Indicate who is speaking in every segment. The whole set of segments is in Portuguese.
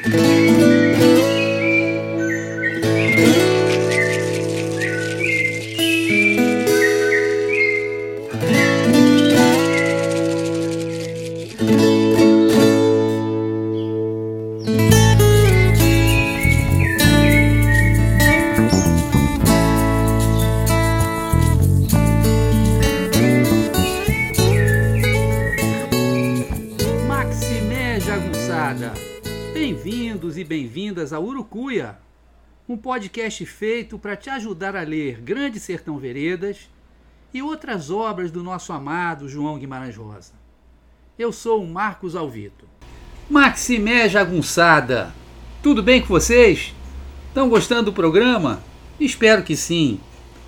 Speaker 1: Maximé podcast feito para te ajudar a ler Grande Sertão Veredas e outras obras do nosso amado João Guimarães Rosa. Eu sou o Marcos Alvito. Maximé Jagunçada, tudo bem com vocês? Estão gostando do programa? Espero que sim.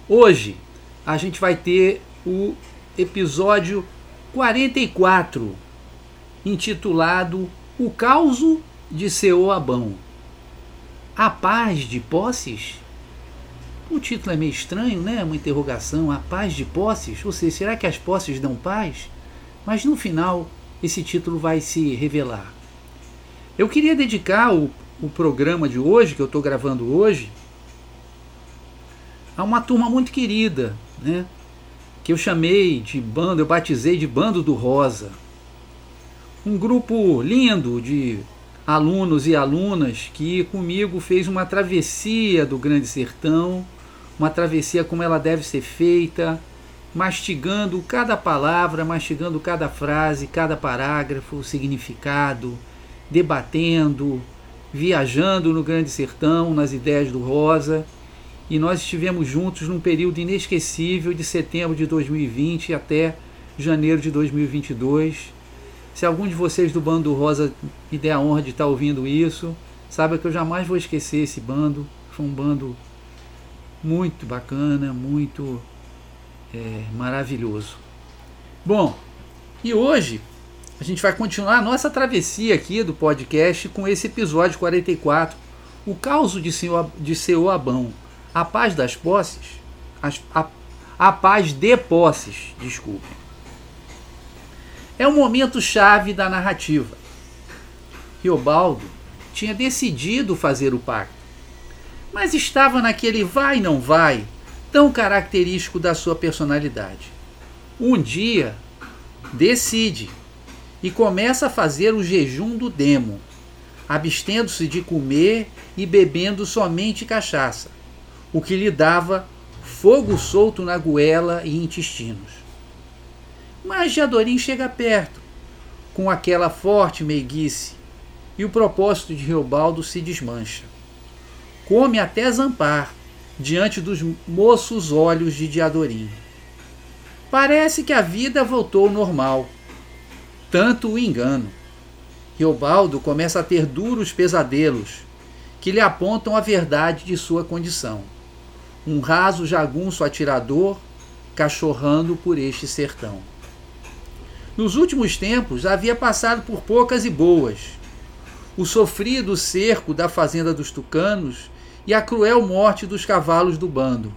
Speaker 1: Hoje a gente vai ter o episódio 44 intitulado O Causo de Seoabão. A paz de posses? O título é meio estranho, né? Uma interrogação. A paz de posses? Ou seja, será que as posses dão paz? Mas no final, esse título vai se revelar. Eu queria dedicar o, o programa de hoje, que eu estou gravando hoje, a uma turma muito querida, né? Que eu chamei de bando, eu batizei de Bando do Rosa um grupo lindo de alunos e alunas que comigo fez uma travessia do Grande Sertão, uma travessia como ela deve ser feita, mastigando cada palavra, mastigando cada frase, cada parágrafo, o significado, debatendo, viajando no Grande Sertão, nas ideias do Rosa. E nós estivemos juntos num período inesquecível de setembro de 2020 até janeiro de 2022 se algum de vocês do bando Rosa me der a honra de estar ouvindo isso, saiba que eu jamais vou esquecer esse bando. Foi um bando muito bacana, muito é, maravilhoso. Bom, e hoje a gente vai continuar a nossa travessia aqui do podcast com esse episódio 44, o caos de, senhor, de seu Abão, a paz das posses, a, a paz de posses, desculpem é um momento chave da narrativa. Riobaldo tinha decidido fazer o pacto, mas estava naquele vai não vai tão característico da sua personalidade. Um dia decide e começa a fazer o jejum do demo, abstendo-se de comer e bebendo somente cachaça, o que lhe dava fogo solto na goela e intestinos. Mas Jadorim chega perto, com aquela forte meiguice, e o propósito de Reobaldo se desmancha. Come até zampar, diante dos moços olhos de Diadorim. Parece que a vida voltou ao normal. Tanto o engano. Reobaldo começa a ter duros pesadelos que lhe apontam a verdade de sua condição. Um raso jagunço atirador cachorrando por este sertão. Nos últimos tempos havia passado por poucas e boas. O sofrido cerco da fazenda dos tucanos e a cruel morte dos cavalos do bando.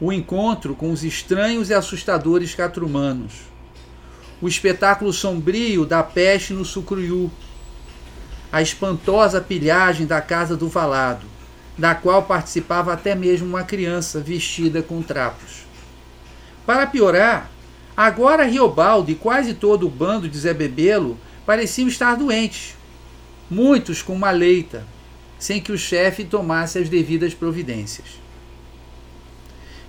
Speaker 1: O encontro com os estranhos e assustadores catrumanos. O espetáculo sombrio da peste no Sucruiú. A espantosa pilhagem da casa do Valado, da qual participava até mesmo uma criança vestida com trapos. Para piorar, Agora Riobaldo e quase todo o bando de Zé Bebelo pareciam estar doentes, muitos com uma leita, sem que o chefe tomasse as devidas providências.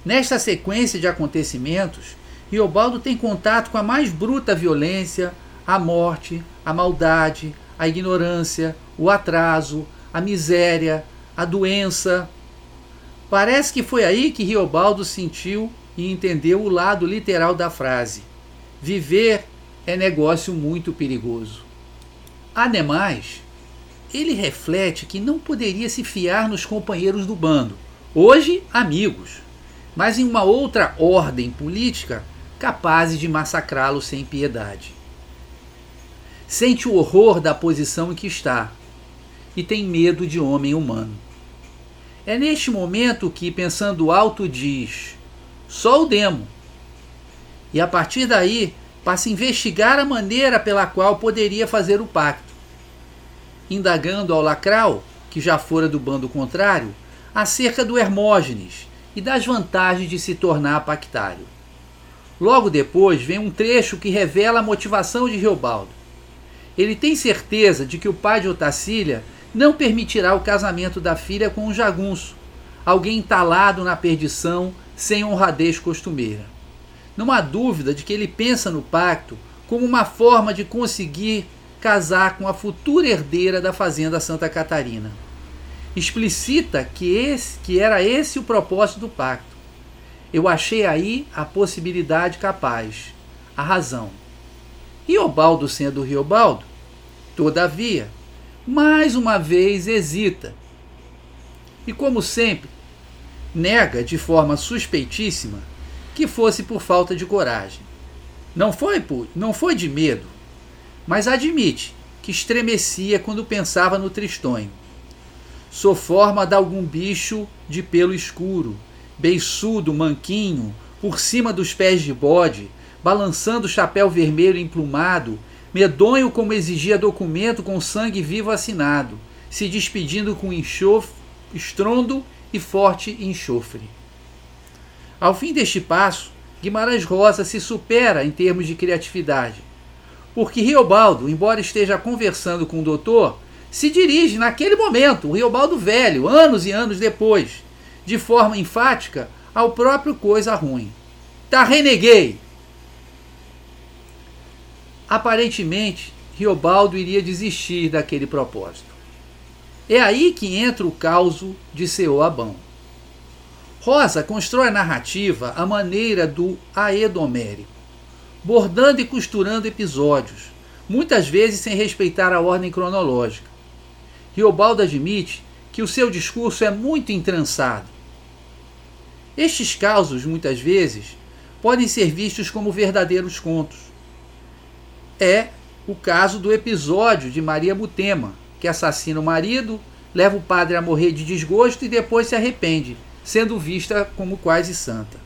Speaker 1: Nesta sequência de acontecimentos, Riobaldo tem contato com a mais bruta violência, a morte, a maldade, a ignorância, o atraso, a miséria, a doença. Parece que foi aí que Riobaldo sentiu e entendeu o lado literal da frase. Viver é negócio muito perigoso. Ademais, ele reflete que não poderia se fiar nos companheiros do bando, hoje amigos, mas em uma outra ordem política capazes de massacrá-lo sem piedade. Sente o horror da posição em que está e tem medo de homem humano. É neste momento que, pensando alto, diz: só o demo. E a partir daí passa a investigar a maneira pela qual poderia fazer o pacto. indagando ao Lacral, que já fora do bando contrário, acerca do Hermógenes e das vantagens de se tornar pactário. Logo depois vem um trecho que revela a motivação de Riobaldo. Ele tem certeza de que o pai de Otacília não permitirá o casamento da filha com um jagunço, alguém entalado na perdição sem honradez costumeira. Não há dúvida de que ele pensa no pacto como uma forma de conseguir casar com a futura herdeira da fazenda Santa Catarina. Explicita que esse que era esse o propósito do pacto. Eu achei aí a possibilidade capaz, a razão. Riobaldo sendo Riobaldo, todavia, mais uma vez hesita. E como sempre, nega de forma suspeitíssima que fosse por falta de coragem. Não foi por, não foi de medo, mas admite que estremecia quando pensava no tristonho. Sou forma de algum bicho de pelo escuro, beiçudo, manquinho, por cima dos pés de bode, balançando o chapéu vermelho emplumado, medonho como exigia documento com sangue vivo assinado, se despedindo com enxofre, estrondo e forte enxofre. Ao fim deste passo, Guimarães Rosa se supera em termos de criatividade, porque Riobaldo, embora esteja conversando com o doutor, se dirige naquele momento, o Riobaldo velho, anos e anos depois, de forma enfática ao próprio coisa ruim. Tá reneguei! Aparentemente, Riobaldo iria desistir daquele propósito. É aí que entra o caos de seu Abão. Rosa constrói a narrativa à maneira do aedomérico, bordando e costurando episódios, muitas vezes sem respeitar a ordem cronológica. Riobaldo admite que o seu discurso é muito entrançado. Estes causos, muitas vezes, podem ser vistos como verdadeiros contos. É o caso do episódio de Maria Butema, que assassina o marido, leva o padre a morrer de desgosto e depois se arrepende, sendo vista como quase santa.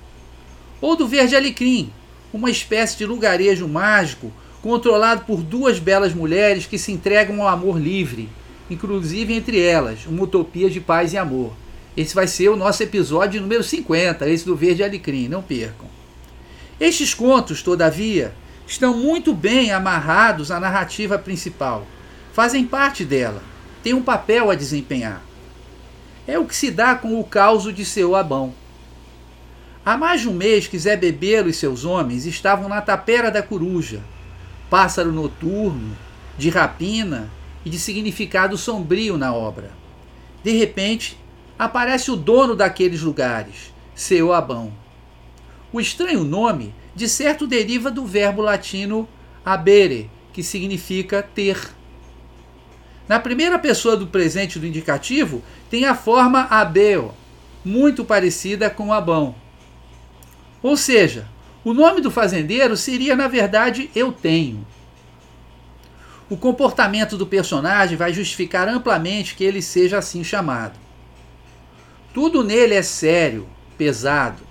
Speaker 1: Ou do Verde Alecrim, uma espécie de lugarejo mágico controlado por duas belas mulheres que se entregam ao amor livre, inclusive entre elas, uma utopia de paz e amor. Esse vai ser o nosso episódio número 50, esse do Verde Alecrim, não percam. Estes contos, todavia, estão muito bem amarrados à narrativa principal. Fazem parte dela, têm um papel a desempenhar é o que se dá com o caos de seu Abão. Há mais de um mês que Zé Bebelo e seus homens estavam na tapera da coruja, pássaro noturno, de rapina e de significado sombrio na obra. De repente, aparece o dono daqueles lugares, seu Abão. O estranho nome, de certo, deriva do verbo latino abere, que significa ter. Na primeira pessoa do presente do indicativo, tem a forma abeo, muito parecida com abão. Ou seja, o nome do fazendeiro seria, na verdade, eu tenho. O comportamento do personagem vai justificar amplamente que ele seja assim chamado. Tudo nele é sério, pesado.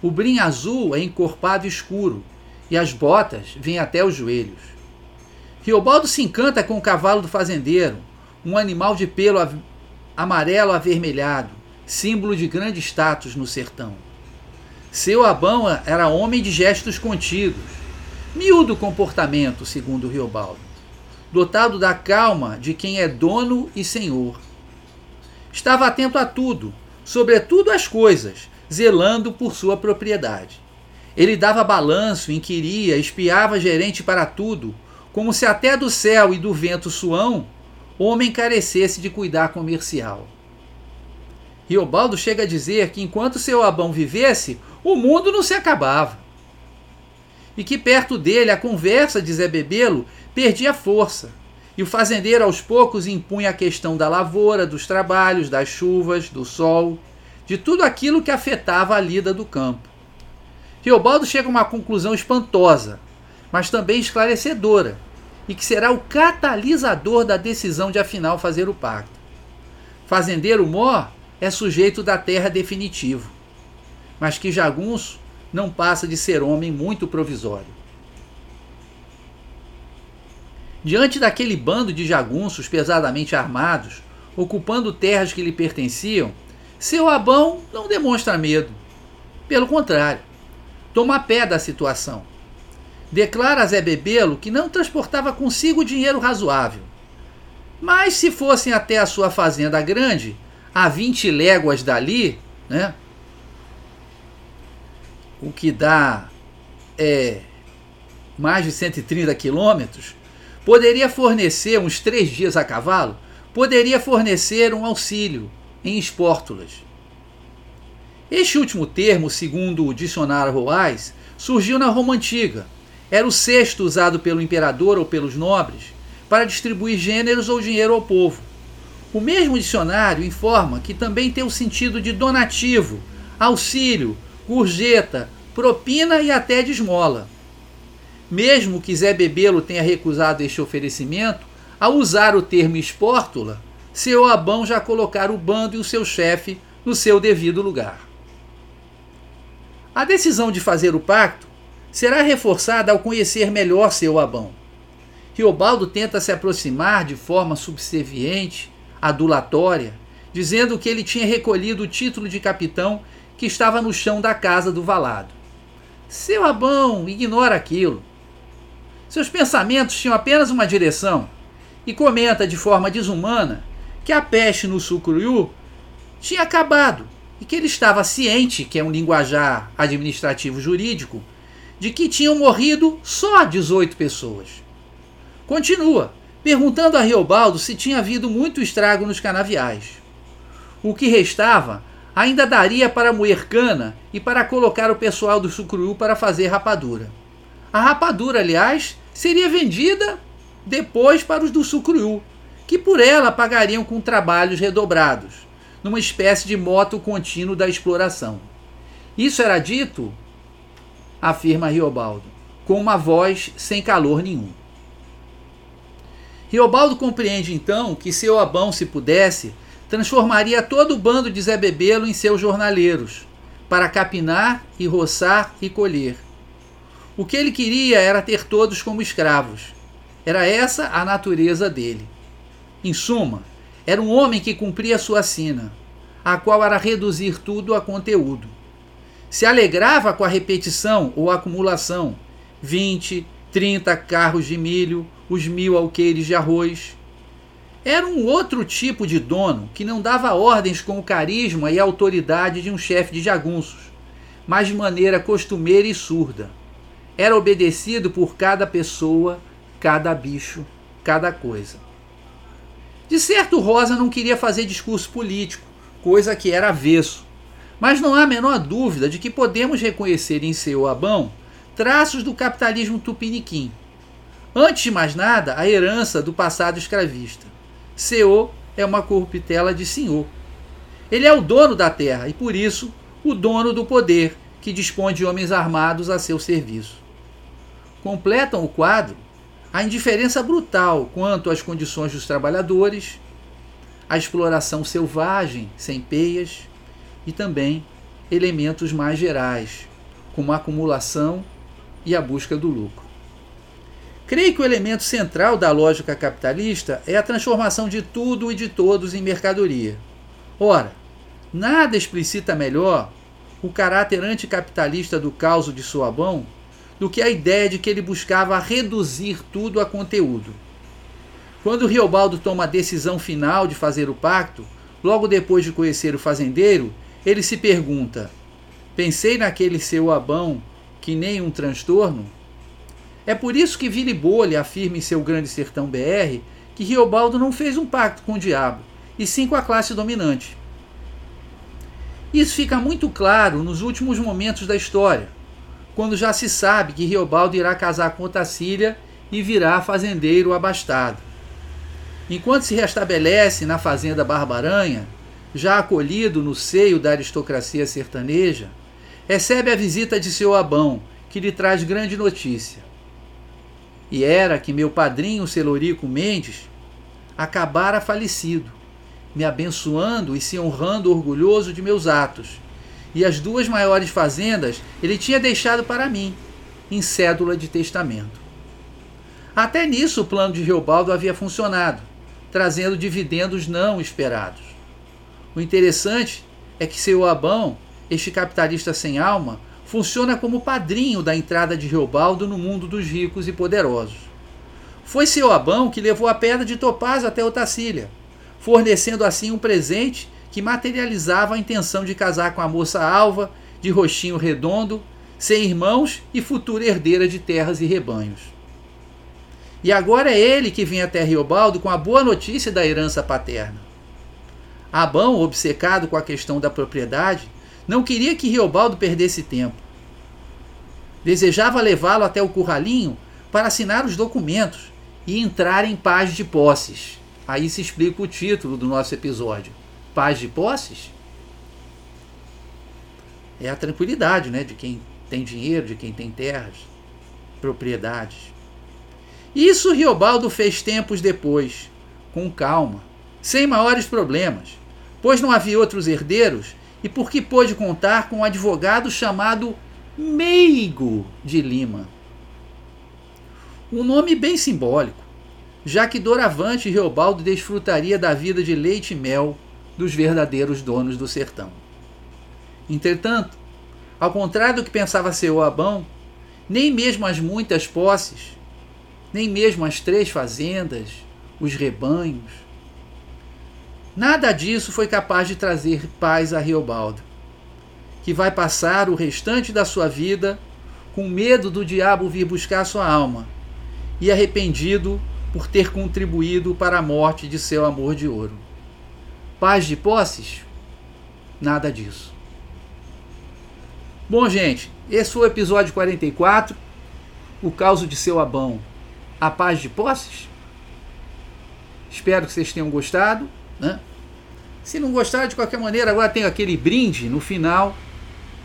Speaker 1: O brim azul é encorpado escuro e as botas vêm até os joelhos. Riobaldo se encanta com o cavalo do fazendeiro, um animal de pelo amarelo avermelhado, símbolo de grande status no sertão. Seu Abão era homem de gestos contidos, miúdo comportamento, segundo Riobaldo, dotado da calma de quem é dono e senhor. Estava atento a tudo, sobretudo às coisas, zelando por sua propriedade. Ele dava balanço, inquiria, espiava gerente para tudo, como se até do céu e do vento suão, homem carecesse de cuidar comercial. Riobaldo chega a dizer que enquanto seu Abão vivesse, o mundo não se acabava. E que perto dele a conversa de Zé Bebelo perdia força, e o fazendeiro aos poucos impunha a questão da lavoura, dos trabalhos, das chuvas, do sol, de tudo aquilo que afetava a lida do campo. Riobaldo chega a uma conclusão espantosa, mas também esclarecedora, e que será o catalisador da decisão de afinal fazer o pacto. Fazendeiro Mó é sujeito da terra definitivo, mas que jagunço não passa de ser homem muito provisório. Diante daquele bando de jagunços pesadamente armados, ocupando terras que lhe pertenciam, seu Abão não demonstra medo. Pelo contrário, toma pé da situação. Declara a Zé Bebelo que não transportava consigo dinheiro razoável. Mas se fossem até a sua fazenda grande, a 20 léguas dali, né? O que dá é, mais de 130 quilômetros, poderia fornecer uns três dias a cavalo, poderia fornecer um auxílio em espórtulas. Este último termo, segundo o dicionário Roais, surgiu na Roma Antiga. Era o sexto usado pelo imperador ou pelos nobres para distribuir gêneros ou dinheiro ao povo. O mesmo dicionário informa que também tem o sentido de donativo, auxílio, gorjeta, propina e até de esmola. Mesmo que Zé Bebelo tenha recusado este oferecimento, ao usar o termo espórtula, seu Abão já colocara o bando e o seu chefe no seu devido lugar. A decisão de fazer o pacto será reforçada ao conhecer melhor seu Abão. Riobaldo tenta se aproximar de forma subserviente, adulatória, dizendo que ele tinha recolhido o título de capitão que estava no chão da casa do valado. Seu Abão ignora aquilo. Seus pensamentos tinham apenas uma direção e comenta de forma desumana que a peste no Sucruiu tinha acabado e que ele estava ciente, que é um linguajar administrativo jurídico, de que tinham morrido só 18 pessoas. Continua, perguntando a Riobaldo se tinha havido muito estrago nos canaviais. O que restava ainda daria para moer cana e para colocar o pessoal do Sucruiu para fazer rapadura. A rapadura, aliás, seria vendida depois para os do Sucruiu, que por ela pagariam com trabalhos redobrados, numa espécie de moto contínuo da exploração. Isso era dito, afirma Riobaldo, com uma voz sem calor nenhum. Riobaldo compreende então que seu Abão, se pudesse, transformaria todo o bando de Zé Bebelo em seus jornaleiros, para capinar e roçar e colher o que ele queria era ter todos como escravos. Era essa a natureza dele. Em suma, era um homem que cumpria sua sina, a qual era reduzir tudo a conteúdo. Se alegrava com a repetição ou acumulação, 20, 30 carros de milho, os mil alqueires de arroz. Era um outro tipo de dono que não dava ordens com o carisma e autoridade de um chefe de jagunços, mas de maneira costumeira e surda era obedecido por cada pessoa, cada bicho, cada coisa. De certo, Rosa não queria fazer discurso político, coisa que era avesso. Mas não há a menor dúvida de que podemos reconhecer em seu Abão traços do capitalismo tupiniquim. Antes de mais nada, a herança do passado escravista. Seu é uma corruptela de senhor. Ele é o dono da terra e, por isso, o dono do poder, que dispõe de homens armados a seu serviço completam o quadro a indiferença brutal quanto às condições dos trabalhadores, a exploração selvagem, sem peias, e também elementos mais gerais, como a acumulação e a busca do lucro. Creio que o elemento central da lógica capitalista é a transformação de tudo e de todos em mercadoria. Ora, nada explicita melhor o caráter anticapitalista do caos de Soabão do que a ideia de que ele buscava reduzir tudo a conteúdo. Quando Riobaldo toma a decisão final de fazer o pacto, logo depois de conhecer o fazendeiro, ele se pergunta: Pensei naquele seu abão que nem um transtorno? É por isso que Vili Bolha afirma em seu Grande Sertão BR que Riobaldo não fez um pacto com o diabo, e sim com a classe dominante. Isso fica muito claro nos últimos momentos da história quando já se sabe que Riobaldo irá casar com Otacília e virá fazendeiro abastado. Enquanto se restabelece na fazenda Barbaranha, já acolhido no seio da aristocracia sertaneja, recebe a visita de seu Abão, que lhe traz grande notícia. E era que meu padrinho Celorico Mendes acabara falecido, me abençoando e se honrando orgulhoso de meus atos, e as duas maiores fazendas ele tinha deixado para mim, em cédula de testamento. Até nisso o plano de Reobaldo havia funcionado, trazendo dividendos não esperados. O interessante é que seu Abão, este capitalista sem alma, funciona como padrinho da entrada de Reobaldo no mundo dos ricos e poderosos. Foi seu Abão que levou a pedra de topaz até Otacília, fornecendo assim um presente que materializava a intenção de casar com a moça alva, de rostinho redondo, sem irmãos e futura herdeira de terras e rebanhos. E agora é ele que vem até Riobaldo com a boa notícia da herança paterna. Abão, obcecado com a questão da propriedade, não queria que Riobaldo perdesse tempo. Desejava levá-lo até o curralinho para assinar os documentos e entrar em paz de posses. Aí se explica o título do nosso episódio. Paz de posses? É a tranquilidade né, de quem tem dinheiro, de quem tem terras, propriedades. Isso Riobaldo fez tempos depois, com calma, sem maiores problemas, pois não havia outros herdeiros e porque pôde contar com um advogado chamado Meigo de Lima. Um nome bem simbólico, já que doravante Reobaldo desfrutaria da vida de leite e mel dos verdadeiros donos do sertão. Entretanto, ao contrário do que pensava seu Abão, nem mesmo as muitas posses, nem mesmo as três fazendas, os rebanhos, nada disso foi capaz de trazer paz a Reobaldo, que vai passar o restante da sua vida com medo do diabo vir buscar sua alma e arrependido por ter contribuído para a morte de seu amor de ouro. Paz de posses? Nada disso. Bom, gente, esse foi o episódio 44, o caos de seu Abão, a paz de posses. Espero que vocês tenham gostado. Né? Se não gostaram, de qualquer maneira, agora tem aquele brinde no final,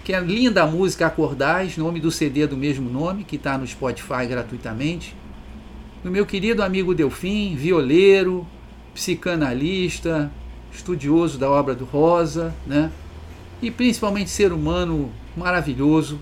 Speaker 1: que é linda a música Acordais, nome do CD do mesmo nome, que está no Spotify gratuitamente do meu querido amigo Delfim, violeiro, psicanalista, estudioso da obra do Rosa, né? E principalmente ser humano maravilhoso,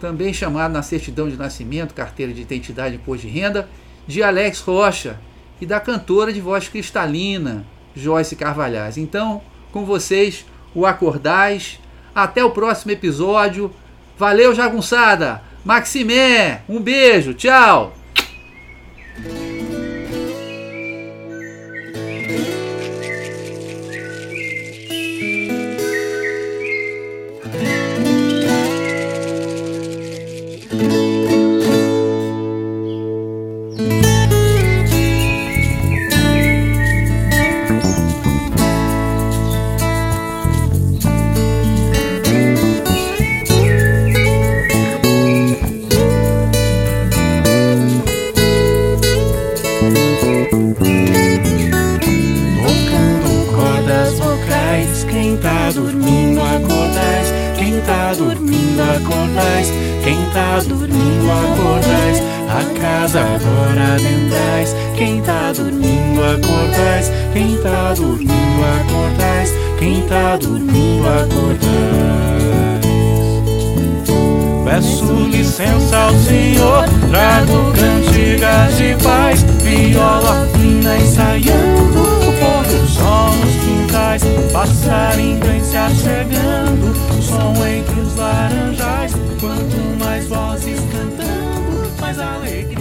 Speaker 1: também chamado na certidão de nascimento, carteira de identidade e imposto de renda, de Alex Rocha e da cantora de voz cristalina, Joyce Carvalhais. Então, com vocês, o Acordais. Até o próximo episódio. Valeu, jagunçada! Maximé, um beijo, tchau!
Speaker 2: Mas agora
Speaker 1: dentais. Quem tá dormindo acordais. Quem tá dormindo acordais. Quem tá
Speaker 2: dormindo
Speaker 1: acordais. Peço
Speaker 2: licença ao Senhor Trago cantigas de paz. Viola fina ensaiando
Speaker 1: O pôr do sol nos quintais. Passarinho se achegando O som entre os laranjais. Quanto mais vozes cantando mais alegria.